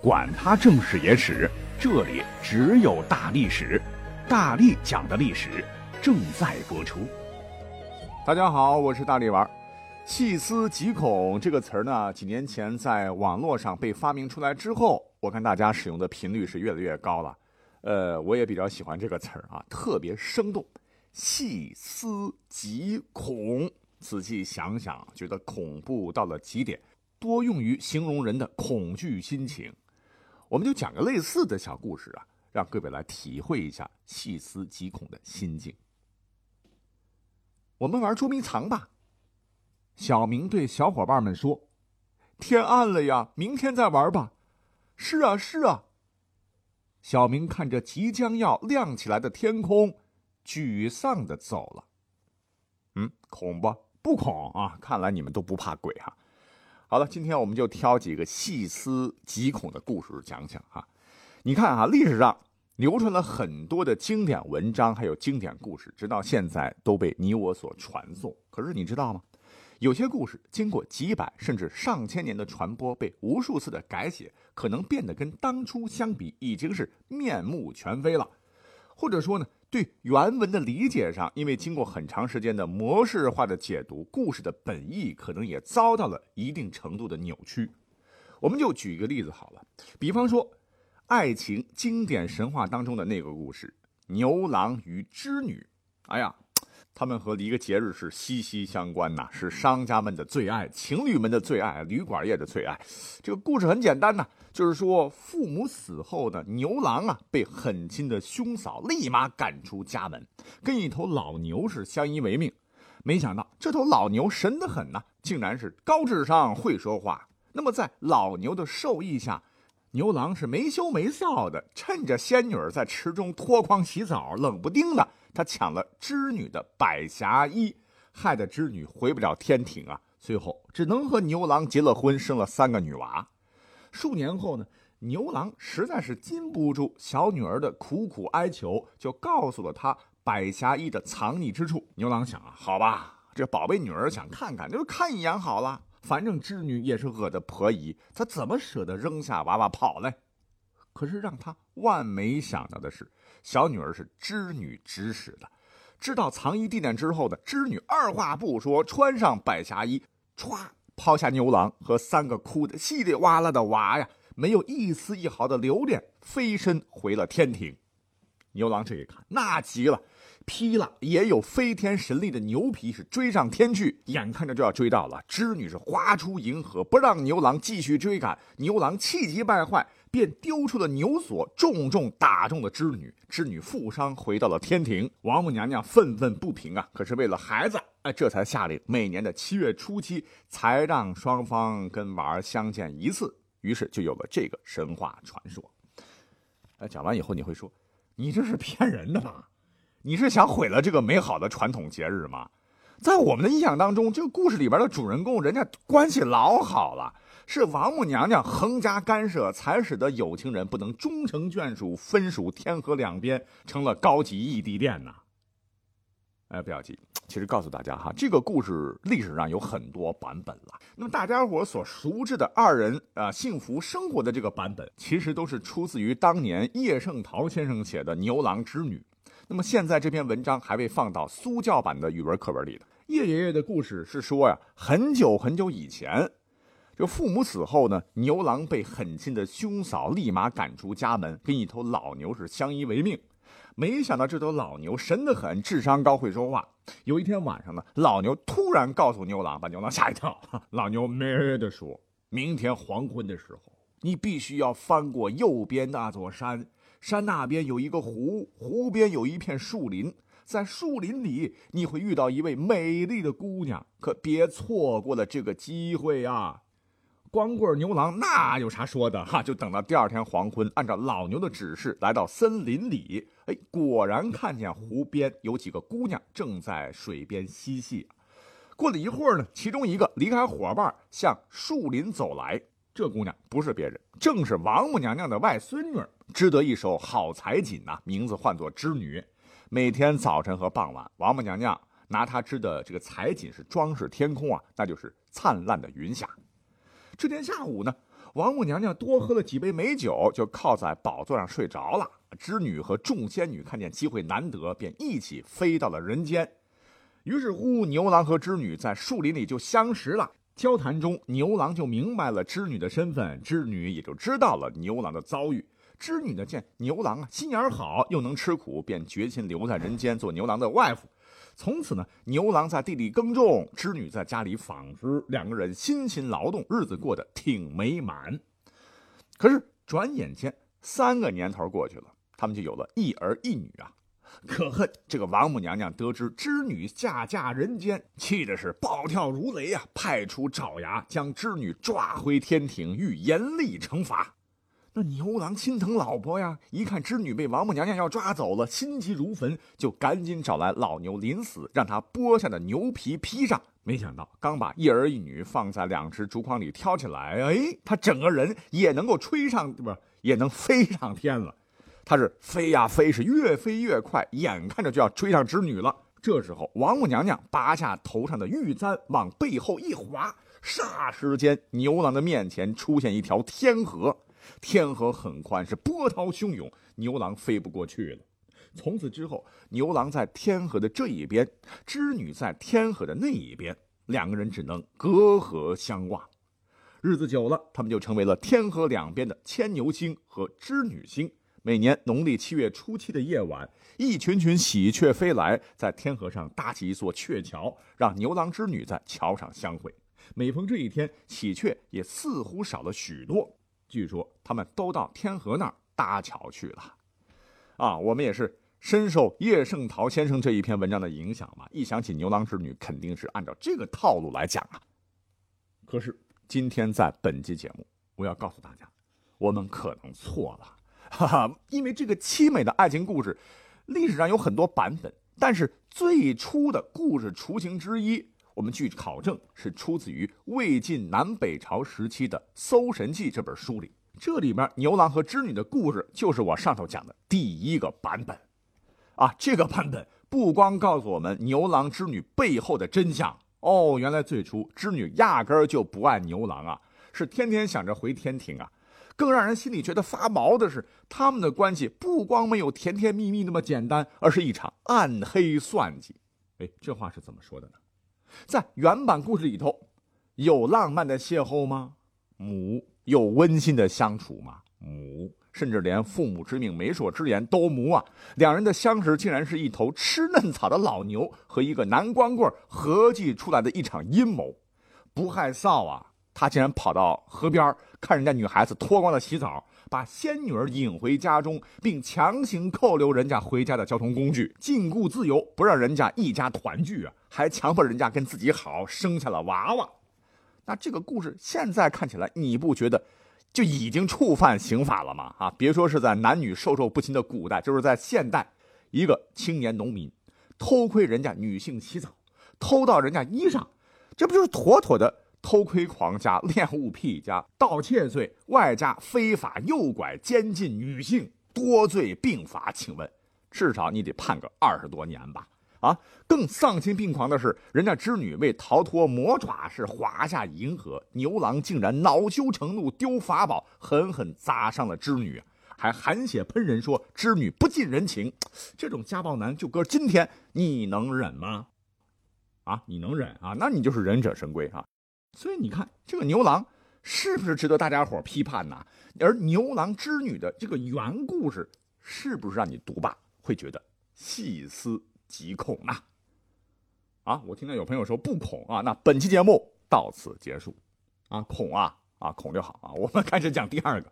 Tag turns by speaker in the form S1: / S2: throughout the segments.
S1: 管他正史野史，这里只有大历史，大力讲的历史正在播出。
S2: 大家好，我是大力丸。细思极恐这个词儿呢，几年前在网络上被发明出来之后，我看大家使用的频率是越来越高了。呃，我也比较喜欢这个词儿啊，特别生动。细思极恐，仔细想想，觉得恐怖到了极点，多用于形容人的恐惧心情。我们就讲个类似的小故事啊，让各位来体会一下细思极恐的心境。我们玩捉迷藏吧。小明对小伙伴们说：“天暗了呀，明天再玩吧。”“是啊，是啊。”小明看着即将要亮起来的天空，沮丧的走了。嗯，恐不？不恐啊！看来你们都不怕鬼哈。好了，今天我们就挑几个细思极恐的故事讲讲哈。你看啊，历史上流传了很多的经典文章，还有经典故事，直到现在都被你我所传颂。可是你知道吗？有些故事经过几百甚至上千年的传播，被无数次的改写，可能变得跟当初相比已经是面目全非了，或者说呢？对原文的理解上，因为经过很长时间的模式化的解读，故事的本意可能也遭到了一定程度的扭曲。我们就举一个例子好了，比方说，爱情经典神话当中的那个故事——牛郎与织女。哎呀！他们和一个节日是息息相关呐，是商家们的最爱，情侣们的最爱，旅馆业的最爱。这个故事很简单呐，就是说父母死后呢，牛郎啊被狠心的兄嫂立马赶出家门，跟一头老牛是相依为命。没想到这头老牛神得很呐，竟然是高智商会说话。那么在老牛的授意下，牛郎是没羞没臊的，趁着仙女在池中脱光洗澡，冷不丁的。他抢了织女的百霞衣，害得织女回不了天庭啊！最后只能和牛郎结了婚，生了三个女娃。数年后呢，牛郎实在是禁不住小女儿的苦苦哀求，就告诉了他百霞衣的藏匿之处。牛郎想啊，好吧，这宝贝女儿想看看，就看一眼好了。反正织女也是我的婆姨，她怎么舍得扔下娃娃跑嘞？可是让他万没想到的是。小女儿是织女指使的，知道藏衣地点之后呢，织女二话不说，穿上百霞衣，歘抛下牛郎和三个哭得稀里哗啦的娃呀，没有一丝一毫的留恋，飞身回了天庭。牛郎这一看，那急了，劈了也有飞天神力的牛皮，是追上天去，眼看着就要追到了，织女是划出银河，不让牛郎继续追赶，牛郎气急败坏。便丢出了牛锁，重重打中了织女。织女负伤回到了天庭。王母娘娘愤愤不平啊！可是为了孩子，哎，这才下令每年的七月初七才让双方跟娃儿相见一次。于是就有了这个神话传说。哎，讲完以后你会说，你这是骗人的吧？你是想毁了这个美好的传统节日吗？在我们的印象当中，这个故事里边的主人公，人家关系老好了。是王母娘娘横加干涉，才使得有情人不能终成眷属，分属天河两边，成了高级异地恋呐。哎，不要急，其实告诉大家哈，这个故事历史上有很多版本了。那么大家伙所熟知的二人啊幸福生活的这个版本，其实都是出自于当年叶圣陶先生写的《牛郎织女》。那么现在这篇文章还被放到苏教版的语文课文里的。叶爷爷的故事是说呀，很久很久以前。这父母死后呢，牛郎被狠心的兄嫂立马赶出家门，跟一头老牛是相依为命。没想到这头老牛神得很，智商高，会说话。有一天晚上呢，老牛突然告诉牛郎，把牛郎吓一跳。老牛咩的说：“明天黄昏的时候，你必须要翻过右边那座山，山那边有一个湖，湖边有一片树林，在树林里你会遇到一位美丽的姑娘，可别错过了这个机会啊！”光棍牛郎那有啥说的哈？就等到第二天黄昏，按照老牛的指示来到森林里，哎，果然看见湖边有几个姑娘正在水边嬉戏。过了一会儿呢，其中一个离开伙伴向树林走来。这姑娘不是别人，正是王母娘娘的外孙女，织得一手好彩锦呐，名字唤作织女。每天早晨和傍晚，王母娘娘拿她织的这个彩锦是装饰天空啊，那就是灿烂的云霞。这天下午呢，王母娘娘多喝了几杯美酒，就靠在宝座上睡着了。织女和众仙女看见机会难得，便一起飞到了人间。于是乎，牛郎和织女在树林里就相识了。交谈中，牛郎就明白了织女的身份，织女也就知道了牛郎的遭遇。织女呢，见牛郎啊心眼好，又能吃苦，便决心留在人间做牛郎的外父。从此呢，牛郎在地里耕种，织女在家里纺织，两个人辛勤劳动，日子过得挺美满。可是转眼间三个年头过去了，他们就有了一儿一女啊。可恨这个王母娘娘得知织女下嫁人间，气的是暴跳如雷啊，派出爪牙将织女抓回天庭，欲严厉惩罚。那牛郎心疼老婆呀，一看织女被王母娘娘要抓走了，心急如焚，就赶紧找来老牛临死，让他剥下的牛皮披上。没想到刚把一儿一女放在两只竹筐里挑起来，哎，他整个人也能够吹上，不是也能飞上天了。他是飞呀飞，是越飞越快，眼看着就要追上织女了。这时候，王母娘娘拔下头上的玉簪，往背后一划，霎时间，牛郎的面前出现一条天河。天河很宽，是波涛汹涌，牛郎飞不过去了。从此之后，牛郎在天河的这一边，织女在天河的那一边，两个人只能隔河相望。日子久了，他们就成为了天河两边的牵牛星和织女星。每年农历七月初七的夜晚，一群群喜鹊飞来，在天河上搭起一座鹊桥，让牛郎织女在桥上相会。每逢这一天，喜鹊也似乎少了许多。据说他们都到天河那儿搭桥去了，啊，我们也是深受叶圣陶先生这一篇文章的影响嘛。一想起牛郎织女，肯定是按照这个套路来讲啊。可是今天在本期节目，我要告诉大家，我们可能错了，哈哈，因为这个凄美的爱情故事，历史上有很多版本，但是最初的故事雏形之一。我们据考证是出自于魏晋南北朝时期的《搜神记》这本书里，这里面牛郎和织女的故事就是我上头讲的第一个版本，啊，这个版本不光告诉我们牛郎织女背后的真相哦，原来最初织女压根儿就不爱牛郎啊，是天天想着回天庭啊，更让人心里觉得发毛的是，他们的关系不光没有甜甜蜜蜜那么简单，而是一场暗黑算计。哎，这话是怎么说的呢？在原版故事里头，有浪漫的邂逅吗？母有温馨的相处吗？母甚至连父母之命、媒妁之言都母啊！两人的相识竟然是一头吃嫩草的老牛和一个男光棍合计出来的一场阴谋。不害臊啊！他竟然跑到河边看人家女孩子脱光了洗澡，把仙女儿引回家中，并强行扣留人家回家的交通工具，禁锢自由，不让人家一家团聚啊！还强迫人家跟自己好，生下了娃娃。那这个故事现在看起来，你不觉得就已经触犯刑法了吗？啊，别说是在男女授受不亲的古代，就是在现代，一个青年农民偷窥人家女性洗澡，偷到人家衣裳，这不就是妥妥的偷窥狂加恋物癖加盗窃罪，外加非法诱拐监禁女性，多罪并罚。请问，至少你得判个二十多年吧？啊，更丧心病狂的是，人家织女为逃脱魔爪，是滑下银河，牛郎竟然恼羞成怒，丢法宝，狠狠砸伤了织女，还含血喷人，说织女不近人情。这种家暴男，就搁今天，你能忍吗？啊，你能忍啊？那你就是忍者神龟啊！所以你看，这个牛郎是不是值得大家伙批判呢？而牛郎织女的这个原故事，是不是让你读罢会觉得细思？极恐呢！啊，我听到有朋友说不恐啊，那本期节目到此结束。啊，恐啊啊，恐就好啊。我们开始讲第二个，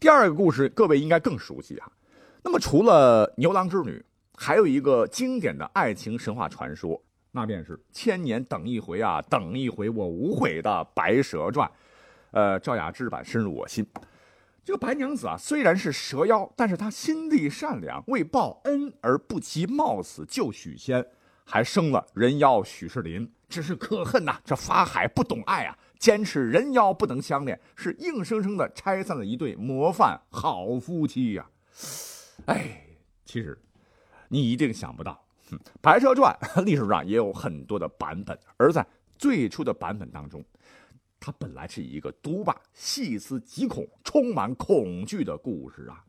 S2: 第二个故事，各位应该更熟悉啊。那么除了牛郎织女，还有一个经典的爱情神话传说，那便是千年等一回啊，等一回我无悔的《白蛇传》。呃，赵雅芝版深入我心。这个白娘子啊，虽然是蛇妖，但是她心地善良，为报恩而不惜冒死救许仙，还生了人妖许世林。只是可恨呐，这法海不懂爱啊，坚持人妖不能相恋，是硬生生的拆散了一对模范好夫妻呀。哎，其实你一定想不到，《白蛇传》历史上也有很多的版本，而在最初的版本当中。它本来是一个读罢细思极恐、充满恐惧的故事啊。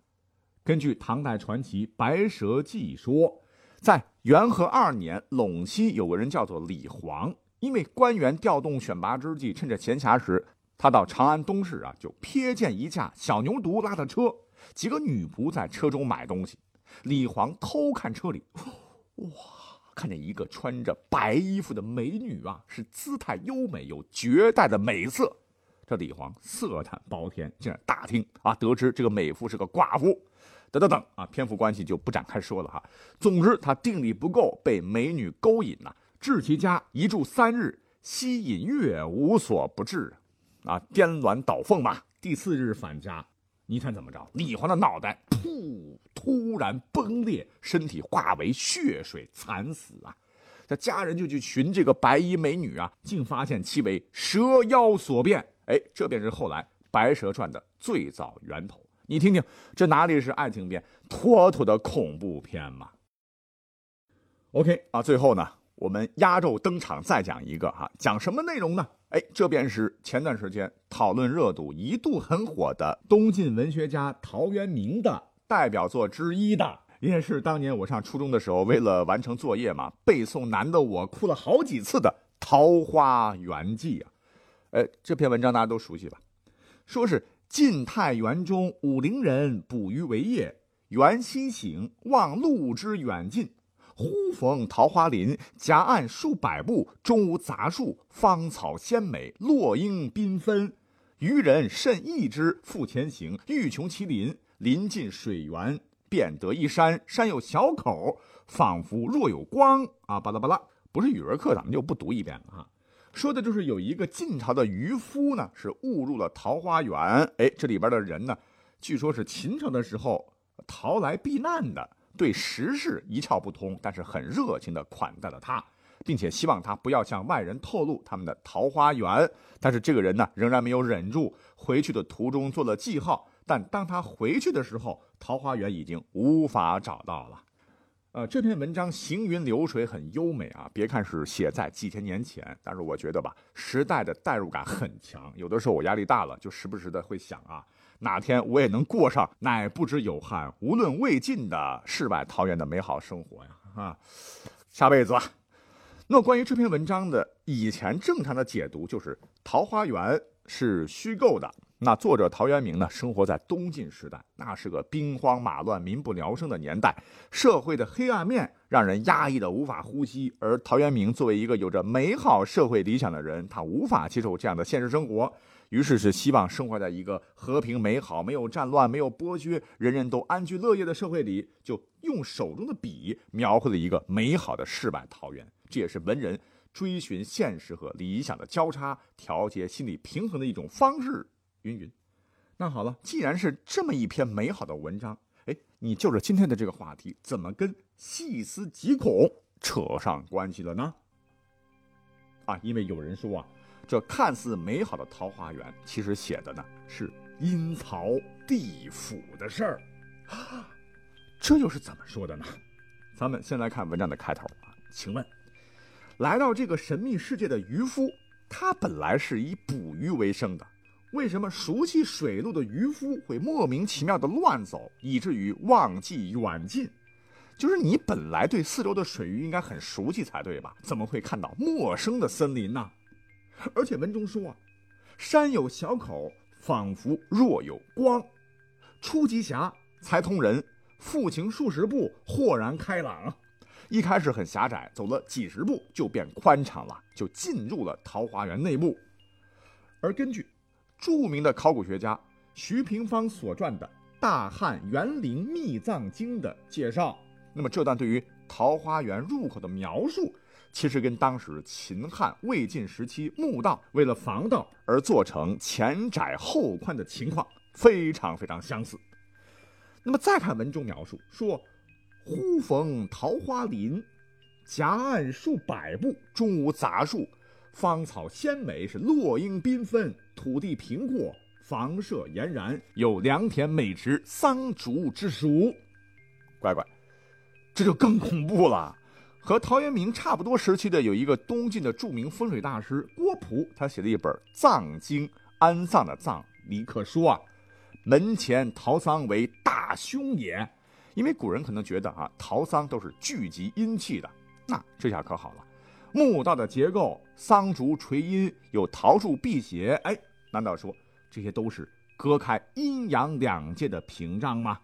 S2: 根据唐代传奇《白蛇记》说，在元和二年陇西有个人叫做李黄，因为官员调动选拔之际，趁着闲暇时，他到长安东市啊，就瞥见一架小牛犊拉的车，几个女仆在车中买东西。李黄偷看车里，哇！看见一个穿着白衣服的美女啊，是姿态优美，有绝代的美色。这李黄色胆包天，竟然打听啊，得知这个美妇是个寡妇。等等等啊，篇幅关系就不展开说了哈。总之，他定力不够，被美女勾引呐，至其家一住三日，吸引月无所不至啊，颠鸾倒凤嘛。第四日返家。你看怎么着？李黄的脑袋噗突然崩裂，身体化为血水，惨死啊！这家人就去寻这个白衣美女啊，竟发现其为蛇妖所变。哎，这便是后来《白蛇传》的最早源头。你听听，这哪里是爱情片，妥妥的恐怖片嘛？OK 啊，最后呢，我们压轴登场，再讲一个哈，讲什么内容呢？哎，这便是前段时间讨论热度一度很火的东晋文学家陶渊明的代表作之一的，也是当年我上初中的时候为了完成作业嘛，背诵难的我哭了好几次的《桃花源记》啊。哎，这篇文章大家都熟悉吧？说是晋太元中，武陵人捕鱼为业，缘溪行，望路之远近。忽逢桃花林，夹岸数百步，中无杂树，芳草鲜美，落英缤纷。渔人甚异之，复前行，欲穷其林。临近水源，便得一山，山有小口，仿佛若有光啊！巴拉巴拉，不是语文课，咱们就不读一遍了哈。说的就是有一个晋朝的渔夫呢，是误入了桃花源。哎，这里边的人呢，据说是秦朝的时候逃来避难的。对时事一窍不通，但是很热情地款待了他，并且希望他不要向外人透露他们的桃花源。但是这个人呢，仍然没有忍住，回去的途中做了记号。但当他回去的时候，桃花源已经无法找到了。呃，这篇文章行云流水，很优美啊。别看是写在几千年前，但是我觉得吧，时代的代入感很强。有的时候我压力大了，就时不时的会想啊。哪天我也能过上乃不知有汉无论魏晋的世外桃源的美好生活呀！啊，下辈子吧。那关于这篇文章的以前正常的解读就是桃花源是虚构的。那作者陶渊明呢，生活在东晋时代，那是个兵荒马乱、民不聊生的年代，社会的黑暗面让人压抑的无法呼吸。而陶渊明作为一个有着美好社会理想的人，他无法接受这样的现实生活。于是是希望生活在一个和平美好、没有战乱、没有剥削、人人都安居乐业的社会里，就用手中的笔描绘了一个美好的世外桃源。这也是文人追寻现实和理想的交叉、调节心理平衡的一种方式。云云，那好了，既然是这么一篇美好的文章，哎，你就着今天的这个话题，怎么跟细思极恐扯上关系了呢？啊，因为有人说啊。这看似美好的桃花源，其实写的呢是阴曹地府的事儿，这又是怎么说的呢？咱们先来看文章的开头啊，请问，来到这个神秘世界的渔夫，他本来是以捕鱼为生的，为什么熟悉水路的渔夫会莫名其妙的乱走，以至于忘记远近？就是你本来对四周的水域应该很熟悉才对吧？怎么会看到陌生的森林呢？而且文中说啊，山有小口，仿佛若有光。初极狭，才通人。复行数十步，豁然开朗。一开始很狭窄，走了几十步就变宽敞了，就进入了桃花源内部。而根据著名的考古学家徐平方所传的《大汉园林秘藏经》的介绍，那么这段对于桃花源入口的描述。其实跟当时秦汉魏晋时期墓道为了防盗而做成前窄后宽的情况非常非常相似。那么再看文中描述说，忽逢桃花林，夹岸数百步，中无杂树，芳草鲜美，是落英缤纷，土地平阔，房舍俨然，有良田美池，桑竹之属。乖乖，这就更恐怖了。和陶渊明差不多时期的有一个东晋的著名风水大师郭璞，他写了一本《葬经》，安葬的葬，李可说啊，门前陶桑为大凶也。因为古人可能觉得啊，陶桑都是聚集阴气的，那这下可好了，墓道的结构，桑竹垂阴，有桃树辟邪，哎，难道说这些都是隔开阴阳两界的屏障吗？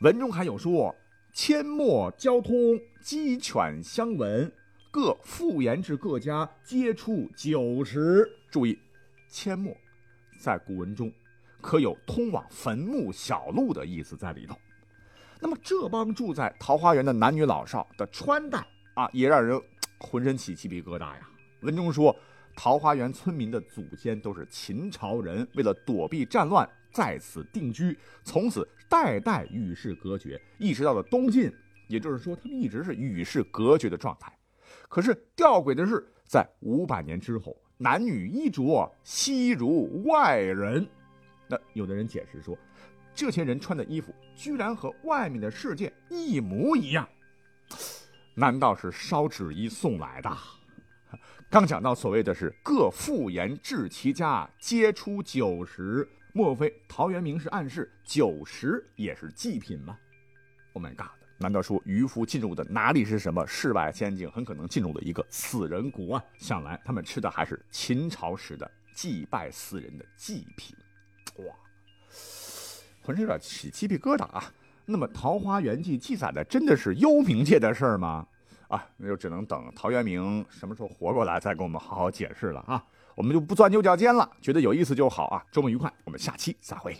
S2: 文中还有说，阡陌交通，鸡犬相闻，各复言至各家，皆出九十。注意，阡陌在古文中可有通往坟墓小路的意思在里头。那么这帮住在桃花源的男女老少的穿戴啊，也让人浑身起鸡皮疙瘩呀。文中说，桃花源村民的祖先都是秦朝人，为了躲避战乱，在此定居，从此代代与世隔绝，一直到了东晋。也就是说，他们一直是与世隔绝的状态。可是吊诡的是，在五百年之后，男女衣着悉如外人。那有的人解释说。这些人穿的衣服居然和外面的世界一模一样，难道是烧纸衣送来的？刚讲到所谓的是各复言至其家，皆出酒食，莫非陶渊明是暗示酒食也是祭品吗？Oh my god！难道说渔夫进入的哪里是什么世外仙境？很可能进入了一个死人谷啊！想来他们吃的还是秦朝时的祭拜死人的祭品，哇！浑身有点起鸡皮疙瘩啊！那么《桃花源记》记载的真的是幽冥界的事儿吗？啊，那就只能等陶渊明什么时候活过来再跟我们好好解释了啊！我们就不钻牛角尖了，觉得有意思就好啊！周末愉快，我们下期再会。